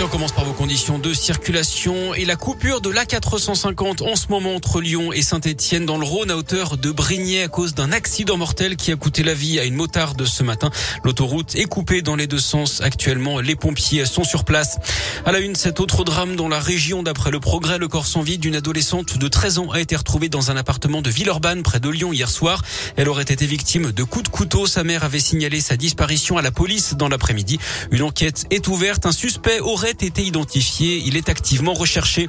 Et on commence par vos conditions de circulation et la coupure de l'A450 en ce moment entre Lyon et Saint-Etienne dans le Rhône à hauteur de Brignais à cause d'un accident mortel qui a coûté la vie à une motarde ce matin. L'autoroute est coupée dans les deux sens. Actuellement, les pompiers sont sur place. À la une, cet autre drame dans la région. D'après le progrès, le corps sans vie d'une adolescente de 13 ans a été retrouvé dans un appartement de Villeurbanne près de Lyon hier soir. Elle aurait été victime de coups de couteau. Sa mère avait signalé sa disparition à la police dans l'après-midi. Une enquête est ouverte. Un suspect aurait été identifié. Il est activement recherché.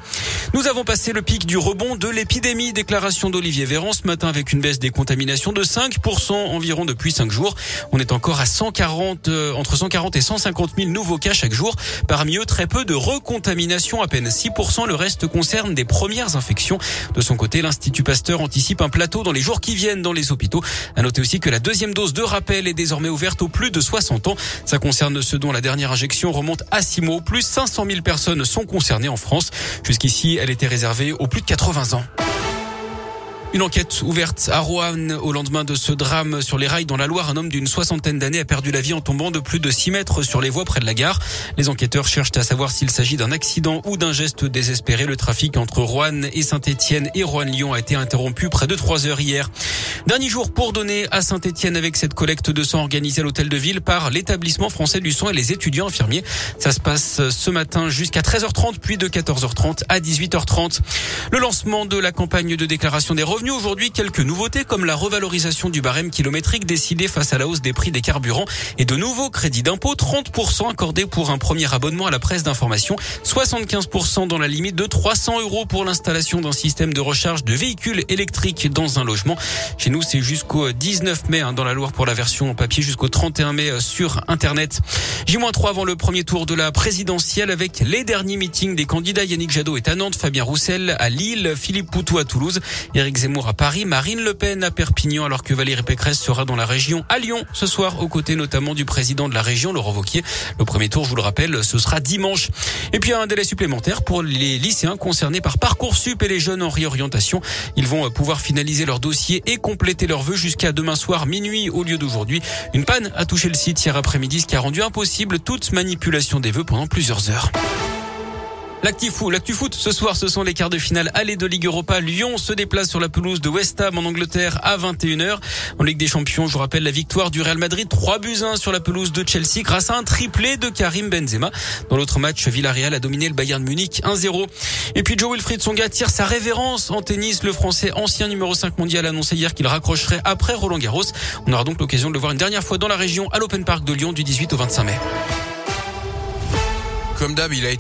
Nous avons passé le pic du rebond de l'épidémie. Déclaration d'Olivier Véran ce matin avec une baisse des contaminations de 5% environ depuis 5 jours. On est encore à 140, euh, entre 140 et 150 000 nouveaux cas chaque jour. Parmi eux, très peu de recontamination, à peine 6%. Le reste concerne des premières infections. De son côté, l'Institut Pasteur anticipe un plateau dans les jours qui viennent dans les hôpitaux. À noter aussi que la deuxième dose de rappel est désormais ouverte aux plus de 60 ans. Ça concerne ceux dont la dernière injection remonte à 6 mois. Plus 500 000 personnes sont concernées en France. Jusqu'ici, elle était réservée aux plus de 80 ans. Une enquête ouverte à Roanne au lendemain de ce drame sur les rails dans la Loire. Un homme d'une soixantaine d'années a perdu la vie en tombant de plus de 6 mètres sur les voies près de la gare. Les enquêteurs cherchent à savoir s'il s'agit d'un accident ou d'un geste désespéré. Le trafic entre Roanne et Saint-Etienne et Roanne-Lyon a été interrompu près de 3 heures hier. Dernier jour pour donner à Saint-Etienne avec cette collecte de sang organisée à l'hôtel de ville par l'établissement français du sang et les étudiants infirmiers. Ça se passe ce matin jusqu'à 13h30 puis de 14h30 à 18h30. Le lancement de la campagne de déclaration des revenus aujourd'hui quelques nouveautés comme la revalorisation du barème kilométrique décidée face à la hausse des prix des carburants et de nouveaux crédits d'impôt, 30% accordés pour un premier abonnement à la presse d'information, 75% dans la limite de 300 euros pour l'installation d'un système de recharge de véhicules électriques dans un logement. Chez nous, c'est jusqu'au 19 mai hein, dans la Loire pour la version papier, jusqu'au 31 mai euh, sur Internet. J-3 avant le premier tour de la présidentielle avec les derniers meetings des candidats. Yannick Jadot est à Nantes, Fabien Roussel à Lille, Philippe Poutou à Toulouse, Éric Zemmour à Paris, Marine Le Pen à Perpignan, alors que Valérie Pécresse sera dans la région à Lyon ce soir, aux côtés notamment du président de la région, Laurent Wauquiez. Le premier tour, je vous le rappelle, ce sera dimanche. Et puis un délai supplémentaire pour les lycéens concernés par Parcoursup et les jeunes en réorientation. Ils vont pouvoir finaliser leur dossier et compléter leurs vœux jusqu'à demain soir minuit au lieu d'aujourd'hui. Une panne a touché le site hier après-midi, ce qui a rendu impossible toute manipulation des vœux pendant plusieurs heures. L'actu foot, ce soir, ce sont les quarts de finale aller de Ligue Europa. Lyon se déplace sur la pelouse de West Ham en Angleterre à 21h. En Ligue des Champions, je vous rappelle la victoire du Real Madrid 3 buts 1 sur la pelouse de Chelsea grâce à un triplé de Karim Benzema. Dans l'autre match, Villarreal a dominé le Bayern Munich 1-0. Et puis Joe Wilfried Songa tire sa révérence en tennis. Le Français ancien numéro 5 mondial annoncé hier qu'il raccrocherait après Roland Garros. On aura donc l'occasion de le voir une dernière fois dans la région à l'Open Park de Lyon du 18 au 25 mai. Comme d'hab, il a